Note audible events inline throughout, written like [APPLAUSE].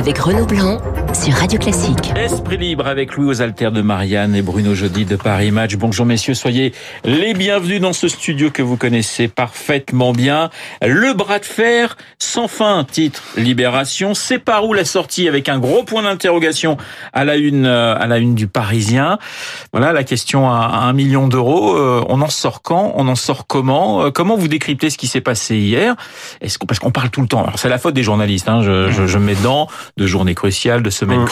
avec Renaud Blanc sur Radio Classique. Esprit libre avec Louis aux Alters de Marianne et Bruno Jeudi de Paris Match. Bonjour messieurs, soyez les bienvenus dans ce studio que vous connaissez parfaitement bien. Le bras de fer sans fin, titre Libération. C'est par où la sortie avec un gros point d'interrogation à la une euh, à la une du Parisien. Voilà la question à un million d'euros. Euh, on en sort quand? On en sort comment? Euh, Comment vous décryptez ce qui s'est passé hier? Parce qu'on parle tout le temps. Alors c'est la faute des journalistes. Hein, je, je, je mets dedans de journées cruciales, de semaines Mmh.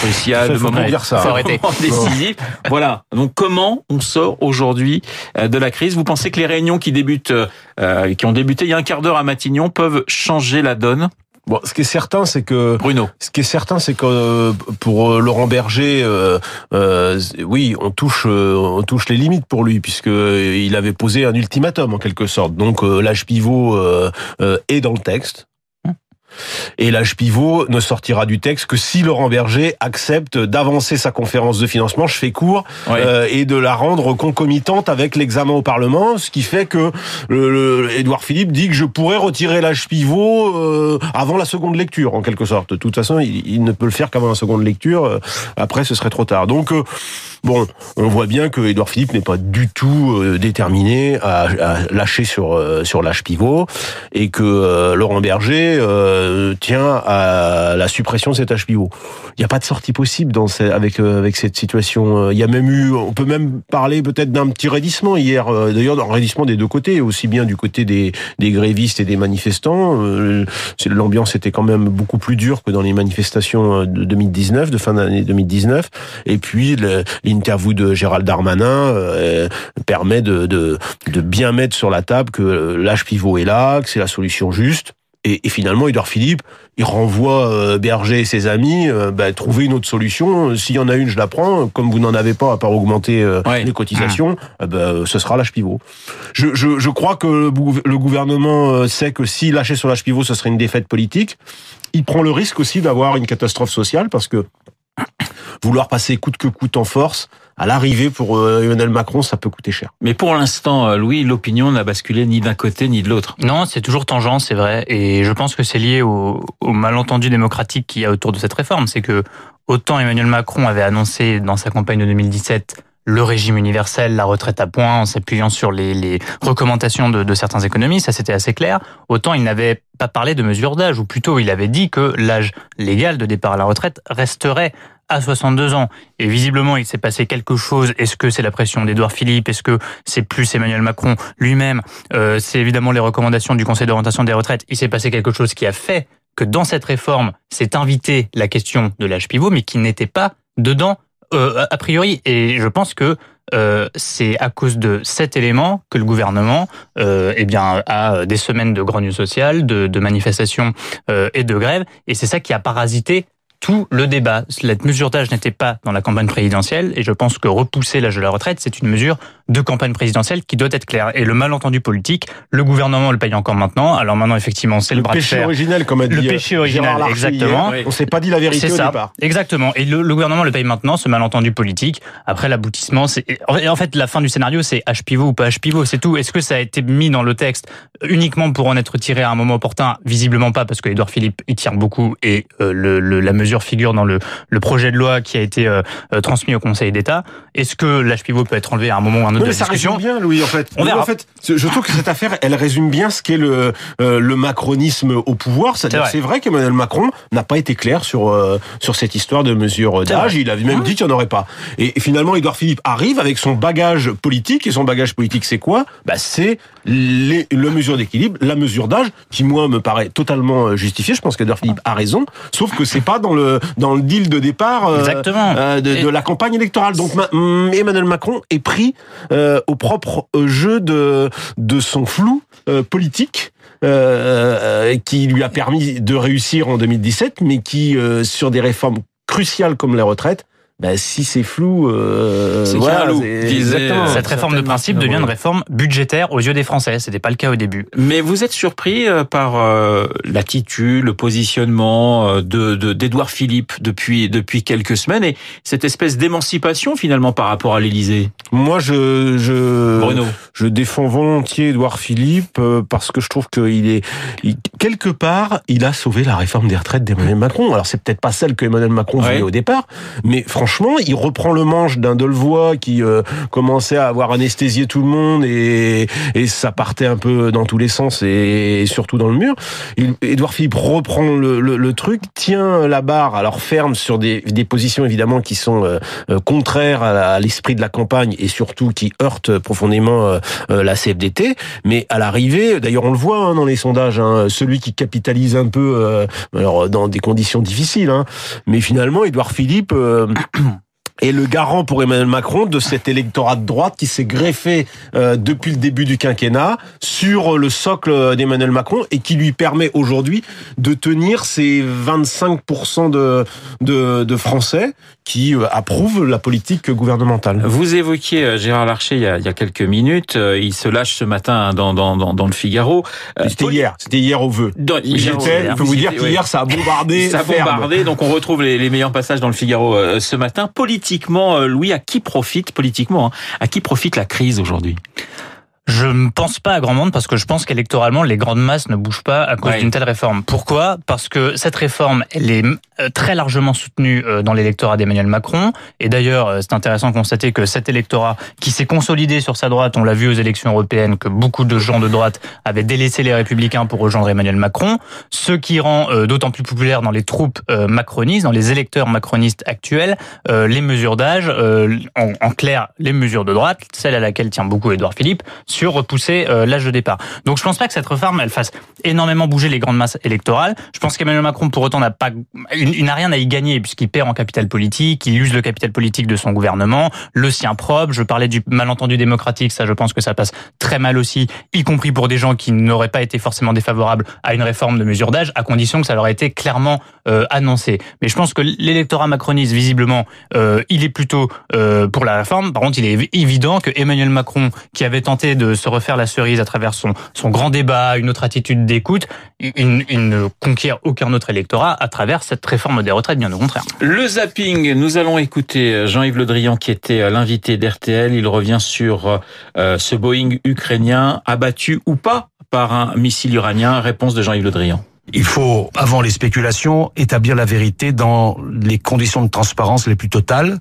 Ça, faut moments pas dire ça. Faut arrêter. [LAUGHS] arrêter. décisifs. Voilà. Donc comment on sort aujourd'hui euh, de la crise? Vous pensez que les réunions qui débutent, euh, qui ont débuté il y a un quart d'heure à Matignon, peuvent changer la donne? Bon, ce qui est certain, c'est que Bruno. ce qui est certain, c'est que euh, pour euh, Laurent Berger, euh, euh, oui, on touche, euh, on touche les limites pour lui puisque euh, il avait posé un ultimatum en quelque sorte. Donc euh, l'âge pivot euh, euh, est dans le texte. Et l'âge pivot ne sortira du texte que si Laurent Berger accepte d'avancer sa conférence de financement, je fais court, euh, et de la rendre concomitante avec l'examen au Parlement, ce qui fait que le, le- Édouard Philippe dit que je pourrais retirer l'âge pivot euh, avant la seconde lecture, en quelque sorte. De toute façon, il, il ne peut le faire qu'avant la seconde lecture. euh, Après, ce serait trop tard. Donc, euh, bon, on voit bien que Édouard Philippe n'est pas du tout euh, déterminé à, à lâcher sur euh, sur l'âge pivot et que euh, Laurent Berger euh, tient à la suppression de cet pivot. Il n'y a pas de sortie possible dans ce- avec euh, avec cette situation. Euh, Il y a même eu, on peut même parler peut-être d'un petit raidissement hier. euh, D'ailleurs, d'un raidissement des deux côtés, aussi bien du côté des des grévistes et des manifestants. Euh, L'ambiance était quand même beaucoup plus dure que dans les manifestations de 2019, de fin d'année 2019. Et puis l'interview de Gérald Darmanin permet de, de de bien mettre sur la table que l'âge pivot est là, que c'est la solution juste. Et, et finalement, Edouard Philippe, il renvoie euh, Berger et ses amis euh, bah, trouver une autre solution. S'il y en a une, je la prends. Comme vous n'en avez pas, à part augmenter euh, Ouais. les cotisations, euh, bah, ce sera l'âge pivot. Je, je, je crois que le gouvernement euh, sait que s'il lâchait sur l'âge pivot, ce serait une défaite politique. Il prend le risque aussi d'avoir une catastrophe sociale parce que vouloir passer coûte que coûte en force, à l'arrivée pour euh, Emmanuel Macron, ça peut coûter cher. Mais pour l'instant, euh, Louis, l'opinion n'a basculé ni d'un côté ni de l'autre. Non, c'est toujours tangent, c'est vrai. Et je pense que c'est lié au, au malentendu démocratique qu'il y a autour de cette réforme. C'est que autant Emmanuel Macron avait annoncé dans sa campagne de 2017 le régime universel, la retraite à points, en s'appuyant sur les, recommandations de, de certains économistes, ça c'était assez clair. Autant il n'avait pas parlé de mesure d'âge, ou plutôt il avait dit que l'âge légal de départ à la retraite resterait à 62 ans. Et visiblement, il s'est passé quelque chose. Est-ce que c'est la pression d'Édouard Philippe? Est-ce que c'est plus Emmanuel Macron lui-même? Euh, C'est évidemment les recommandations du Conseil d'orientation des retraites. Il s'est passé quelque chose qui a fait que dans cette réforme, s'est invité la question de l'âge pivot, mais qui n'était pas dedans euh, a priori. Et je pense que euh, c'est à cause de cet élément que le gouvernement euh, eh bien, a des semaines de grogne sociale, de, de manifestations euh, et de grèves. Et c'est ça qui a parasité tout le débat. La mesure d'âge n'était pas dans la campagne présidentielle et je pense que repousser l'âge de la retraite, c'est une mesure de campagne présidentielle qui doit être claire. Et le malentendu politique, le gouvernement le paye encore maintenant. Alors maintenant, effectivement, c'est le, Le bras de péché originel, comme a dit Le euh, péché original, Gérard Larcher exactement. hier. On s'est pas dit la vérité au ça, départ. exactement. Et le, le gouvernement le paye maintenant, ce malentendu politique. Après l'aboutissement, c'est en fait la fin du scénario, c'est H pivot ou pas H pivot, c'est tout. Est-ce que ça a été mis dans le texte uniquement pour en être tiré à un moment opportun? Visiblement pas, parce que Édouard Philippe y tire beaucoup et euh, le, le- la mesure figure dans le, le projet de loi qui a été euh, euh, transmis au Conseil d'État. Est-ce que l'âge pivot peut être enlevé à un moment ou à un autre? Non, mais ça résume bien, Louis, en fait. On. En fait, je trouve que cette affaire, elle résume bien ce qu'est le, euh, le macronisme au pouvoir. C'est-à-dire, C'est vrai, qu'Emmanuel Macron n'a pas été clair sur, euh, sur cette histoire de mesure d'âge. Il avait même dit qu'il n'y en aurait pas. Et, finalement, Édouard Philippe arrive avec son bagage politique. Et son bagage politique, c'est quoi? Bah, C'est les, le mesure d'équilibre, la mesure d'âge, qui, moi, me paraît totalement euh, justifiée. Je pense qu'Édouard Philippe a raison. Sauf que c'est pas dans le, dans le deal de départ euh, Exactement. euh, de, Et- de la campagne électorale. Donc ma- hum, Emmanuel Macron est pris euh, au propre euh, jeu de, de son flou euh, politique. euh, qui lui a permis de réussir en 2017, mais qui, sur des réformes cruciales comme les retraites, Ben, si c'est flou, euh, C'est voilà, euh, Cette réforme de principe devient une réforme budgétaire aux yeux des Français. C'était pas le cas au début. Mais vous êtes surpris euh, par euh, l'attitude, le positionnement de de- d'Édouard Philippe depuis depuis quelques semaines et cette espèce d'émancipation finalement par rapport à l'Élysée? Moi, je, je, Bruno. je défends volontiers Édouard Philippe parce que je trouve qu'il est il- quelque part, il a sauvé la réforme des retraites d'Emmanuel Macron. Alors c'est peut-être pas celle que Emmanuel Macron Ouais. voulait au départ, mais franchement, il reprend le manche d'un Delevoye qui euh, commençait à avoir anesthésié tout le monde et, et ça partait un peu dans tous les sens et, surtout dans le mur. Il- Édouard Philippe reprend le, le, le truc, tient la barre alors ferme sur des, des positions évidemment qui sont euh, euh, contraires à l'esprit de la campagne et surtout qui heurtent profondément euh, euh, la CFDT. Mais à l'arrivée, d'ailleurs on le voit hein, dans les sondages, hein, celui qui capitalise un peu, euh, alors dans des conditions difficiles, hein, mais finalement Édouard Philippe. [CLEARS THROAT] est le garant pour Emmanuel Macron de cet électorat de droite qui s'est greffé euh, depuis le début du quinquennat sur le socle d'Emmanuel Macron et qui lui permet aujourd'hui de tenir ces 25% de, de, de Français qui euh, approuvent la politique gouvernementale. Vous évoquiez euh, Gérard Larcher il y a, il y a quelques minutes. Euh, Il se lâche ce matin dans dans dans, dans le Figaro. C'était hier, c'était hier au vœu. Dans- J'y hier, étais, hier. je peux vous dire Ouais. qu'hier ça a bombardé. [LAUGHS] Ça a ferme. bombardé, donc on retrouve les, les meilleurs passages dans le Figaro euh, ce matin. Politiquement, euh, Louis, à qui profite politiquement hein, À qui profite la crise aujourd'hui? Je ne pense pas à grand monde parce que je pense qu'électoralement, les grandes masses ne bougent pas à cause Ouais. d'une telle réforme. Pourquoi? Parce que cette réforme, elle est euh, très largement soutenue euh, dans l'électorat d'Emmanuel Macron. Et d'ailleurs, euh, c'est intéressant de constater que cet électorat qui s'est consolidé sur sa droite, on l'a vu aux élections européennes, que beaucoup de gens de droite avaient délaissé les républicains pour rejoindre Emmanuel Macron. Ce qui rend d'autant plus populaire dans les troupes macronistes, dans les électeurs macronistes actuels, les mesures d'âge, en, en clair, les mesures de droite, celle à laquelle tient beaucoup Édouard Philippe, repousser euh, l'âge de départ. Donc je pense pas que cette réforme elle fasse énormément bouger les grandes masses électorales. Je pense qu'Emmanuel Macron pour autant n'a pas il n'a rien à y gagner puisqu'il perd en capital politique, il use le capital politique de son gouvernement, le sien propre. Je parlais du malentendu démocratique, ça je pense que ça passe très mal aussi, y compris pour des gens qui n'auraient pas été forcément défavorables à une réforme de mesure d'âge, à condition que ça leur ait été clairement euh, annoncé. Mais je pense que l'électorat macroniste visiblement euh, il est plutôt euh, pour la réforme. Par contre, il est évident que Emmanuel Macron, qui avait tenté de se refaire la cerise à travers son, son grand débat, une autre attitude d'écoute, il, il ne conquiert aucun autre électorat à travers cette réforme des retraites, bien au contraire. Le zapping, nous allons écouter Jean-Yves Le Drian qui était l'invité d'RTL. Il revient sur euh, ce Boeing ukrainien abattu ou pas par un missile iranien. Réponse de Jean-Yves Le Drian. Il faut, avant les spéculations, établir la vérité dans les conditions de transparence les plus totales,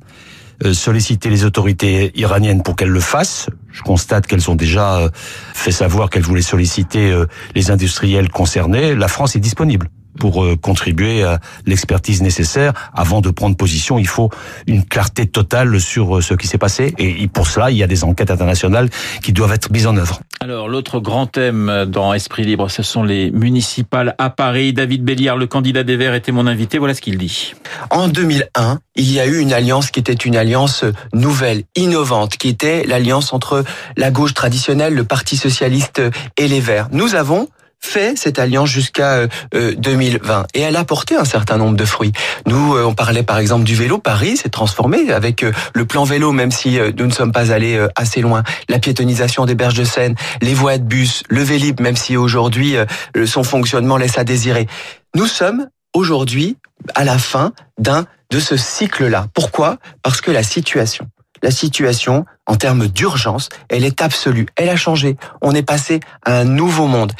solliciter les autorités iraniennes pour qu'elles le fassent. Je constate qu'elles ont déjà euh, fait savoir qu'elles voulaient solliciter euh, les industriels concernés. La France est disponible pour euh, contribuer à l'expertise nécessaire. Avant de prendre position, il faut une clarté totale sur euh, ce qui s'est passé. Et pour cela, il y a des enquêtes internationales qui doivent être mises en œuvre. Alors, l'autre grand thème dans Esprit Libre, ce sont les municipales à Paris. David Béliard, le candidat des Verts, était mon invité. Voilà ce qu'il dit. En 2001, il y a eu une alliance qui était une alliance nouvelle, innovante, qui était l'alliance entre la gauche traditionnelle, le Parti socialiste et les Verts. Nous avons fait cette alliance jusqu'à euh, 2020 et elle a porté un certain nombre de fruits. Nous, euh, on parlait par exemple du vélo. Paris s'est transformé avec euh, le plan vélo, même si euh, nous ne sommes pas allés euh, assez loin. La piétonisation des berges de Seine, les voies de bus, le Vélib, même si aujourd'hui euh, son fonctionnement laisse à désirer. Nous sommes aujourd'hui à la fin d'un de ce cycle-là. Pourquoi? Parce que la situation, la situation en termes d'urgence, elle est absolue. Elle a changé. On est passé à un nouveau monde.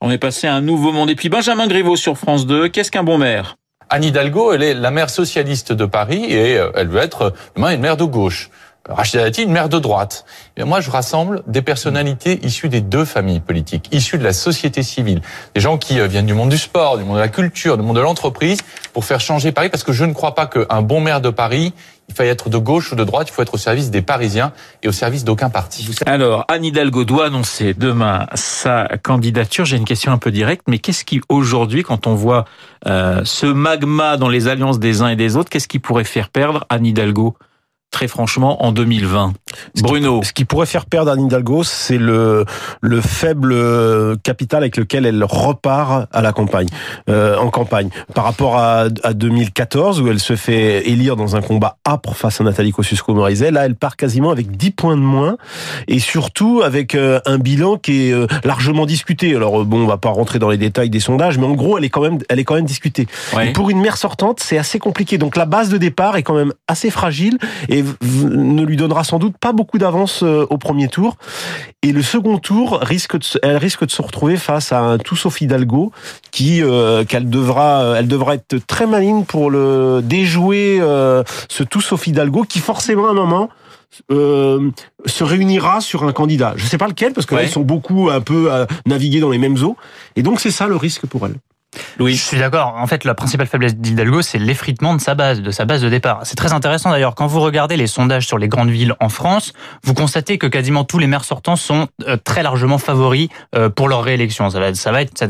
On est passé à un nouveau monde. Et puis Benjamin Griveaux sur France 2. Qu'est-ce qu'un bon maire? Anne Hidalgo, elle est la maire socialiste de Paris et euh, elle veut être demain une maire de gauche. Rachida Dati, une maire de droite. Et moi, je rassemble des personnalités issues des deux familles politiques, issues de la société civile, des gens qui euh, viennent du monde du sport, du monde de la culture, du monde de l'entreprise, pour faire changer Paris, parce que je ne crois pas qu'un bon maire de Paris, il faille être de gauche ou de droite, il faut être au service des Parisiens et au service d'aucun parti. Alors, Anne Hidalgo doit annoncer demain sa candidature. J'ai une question un peu directe, mais qu'est-ce qui, aujourd'hui, quand on voit euh, ce magma dans les alliances des uns et des autres, qu'est-ce qui pourrait faire perdre Anne Hidalgo? Très franchement, en 2020 Bruno. Ce qui pourrait faire perdre Anne Hidalgo, c'est le, le faible capital avec lequel elle repart à la campagne, euh, en campagne. Par rapport à, à 2014, où elle se fait élire dans un combat âpre face à Nathalie Kosciusko-Morizet, là, elle part quasiment avec 10 points de moins, et surtout avec euh, un bilan qui est euh, largement discuté. Alors, bon, on va pas rentrer dans les détails des sondages, mais en gros, elle est quand même, elle est quand même discutée. Ouais. Et pour une maire sortante, c'est assez compliqué. Donc, la base de départ est quand même assez fragile et ne lui donnera sans doute pas beaucoup d'avance euh, au premier tour. Et le second tour risque de, elle risque de se retrouver face à un tout sauf Hidalgo qui euh, qu'elle devra euh, elle devra être très maligne pour le déjouer euh, ce tout sauf Hidalgo qui forcément à un moment euh, se réunira sur un candidat. Je sais pas lequel parce que là, Ouais. ils sont beaucoup un peu à naviguer dans les mêmes eaux et donc c'est ça le risque pour elle. Louis. Je suis d'accord. En fait, la principale faiblesse d'Hidalgo, c'est l'effritement de sa base, de sa base de départ. C'est très intéressant d'ailleurs. Quand vous regardez les sondages sur les grandes villes en France, vous constatez que quasiment tous les maires sortants sont euh, très largement favoris euh, pour leur réélection. Ça va, ça va être, ça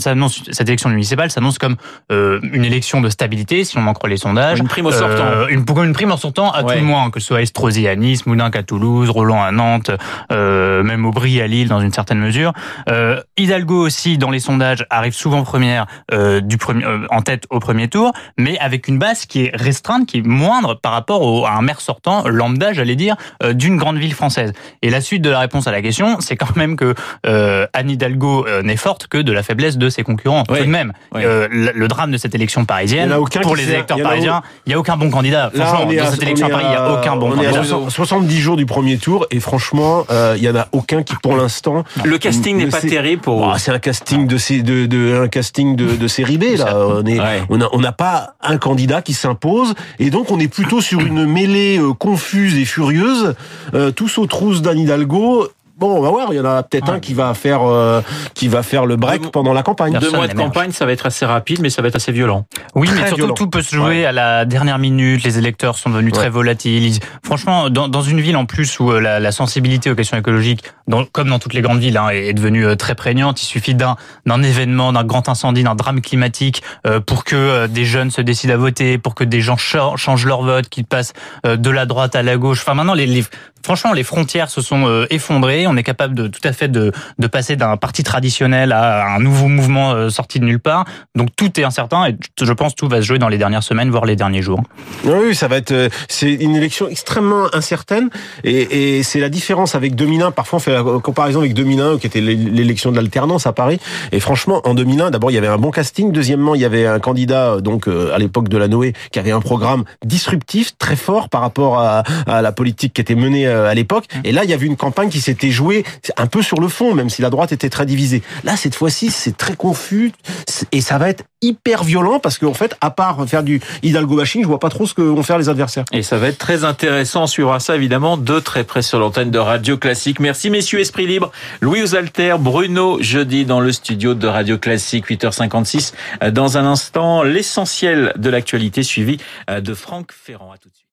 cette élection municipale s'annonce comme euh, une élection de stabilité, si on en croit les sondages. Une prime au sortant. Euh, une, prime en sortant à Ouais. tout le moins, que ce soit Estrosi à Nice, Moudinque à Toulouse, Roland à Nantes, euh, même Aubry à Lille dans une certaine mesure. Euh, Hidalgo aussi, dans les sondages, arrive souvent première euh, du premier, euh, en tête au premier tour, mais avec une base qui est restreinte, qui est moindre par rapport au, à un maire sortant lambda, j'allais dire, euh, d'une grande ville française. Et la suite de la réponse à la question, c'est quand même que euh, Anne Hidalgo euh, n'est forte que de la faiblesse de ses concurrents. Ouais. Tout de même, Ouais. Euh, le, le drame de cette élection parisienne, pour les électeurs a parisiens, il n'y a aucun bon candidat. Là, Franchement, dans à- cette on élection à Paris, il n'y a aucun bon candidat. 60 70 jours du premier tour et franchement, euh, il y en a aucun qui pour l'instant. Le casting n'est pas terrible pour Bah, c'est un casting de, sé- de, de un casting de, de [LAUGHS] série B là. On est, Ouais. on a on n'a pas un candidat qui s'impose et donc on est plutôt sur une mêlée euh, confuse et furieuse, euh, tous aux trousses d'Anne Hidalgo. Bon, on va voir. Il y en a peut-être Ouais. un qui va faire euh, qui va faire le break Deux- pendant la campagne. Deux mois de campagne, ça va être assez rapide, mais ça va être assez violent. Oui, mais surtout violent. tout peut se jouer à la dernière minute. Les électeurs sont devenus Ouais. très volatiles. Franchement, dans, dans une ville en plus où euh, la, la sensibilité aux questions écologiques, dans- comme dans toutes les grandes villes, hein, est, devenue euh, très prégnante. Il suffit d'un d'un événement, d'un grand incendie, d'un drame climatique euh, pour que euh, des jeunes se décident à voter, pour que des gens cha- changent leur vote, qu'ils passent euh, de la droite à la gauche. Enfin, maintenant, les, les- franchement, les frontières se sont euh, effondrées. On est capable de tout à fait de, de passer d'un parti traditionnel à un nouveau mouvement euh, sorti de nulle part. Donc tout est incertain et je pense tout va se jouer dans les dernières semaines, voire les derniers jours. Oui, ça va être. euh, C'est une élection extrêmement incertaine et, c'est la différence avec 2001. Parfois, on fait la comparaison avec 2001, qui était l'élection de l'alternance à Paris. Et franchement, en 2001, d'abord, il y avait un bon casting. Deuxièmement, il y avait un candidat, donc à l'époque de la Noé, qui avait un programme disruptif très fort par rapport à, à la politique qui était menée à l'époque. Et là, il y avait une campagne qui s'était jouée un peu sur le fond, même si la droite était très divisée. Là, cette fois-ci, c'est très confus et ça va être hyper violent parce qu'en fait, à part faire du Hidalgo bashing, je vois pas trop ce que vont faire les adversaires. Et ça va être très intéressant. On suivra ça évidemment de très près sur l'antenne de Radio Classique. Merci messieurs Esprit Libre. Louis Osalter, Bruno, jeudi dans le studio de Radio Classique, 8h56. Dans un instant, l'essentiel de l'actualité suivi de Franck Ferrand. À tout de suite.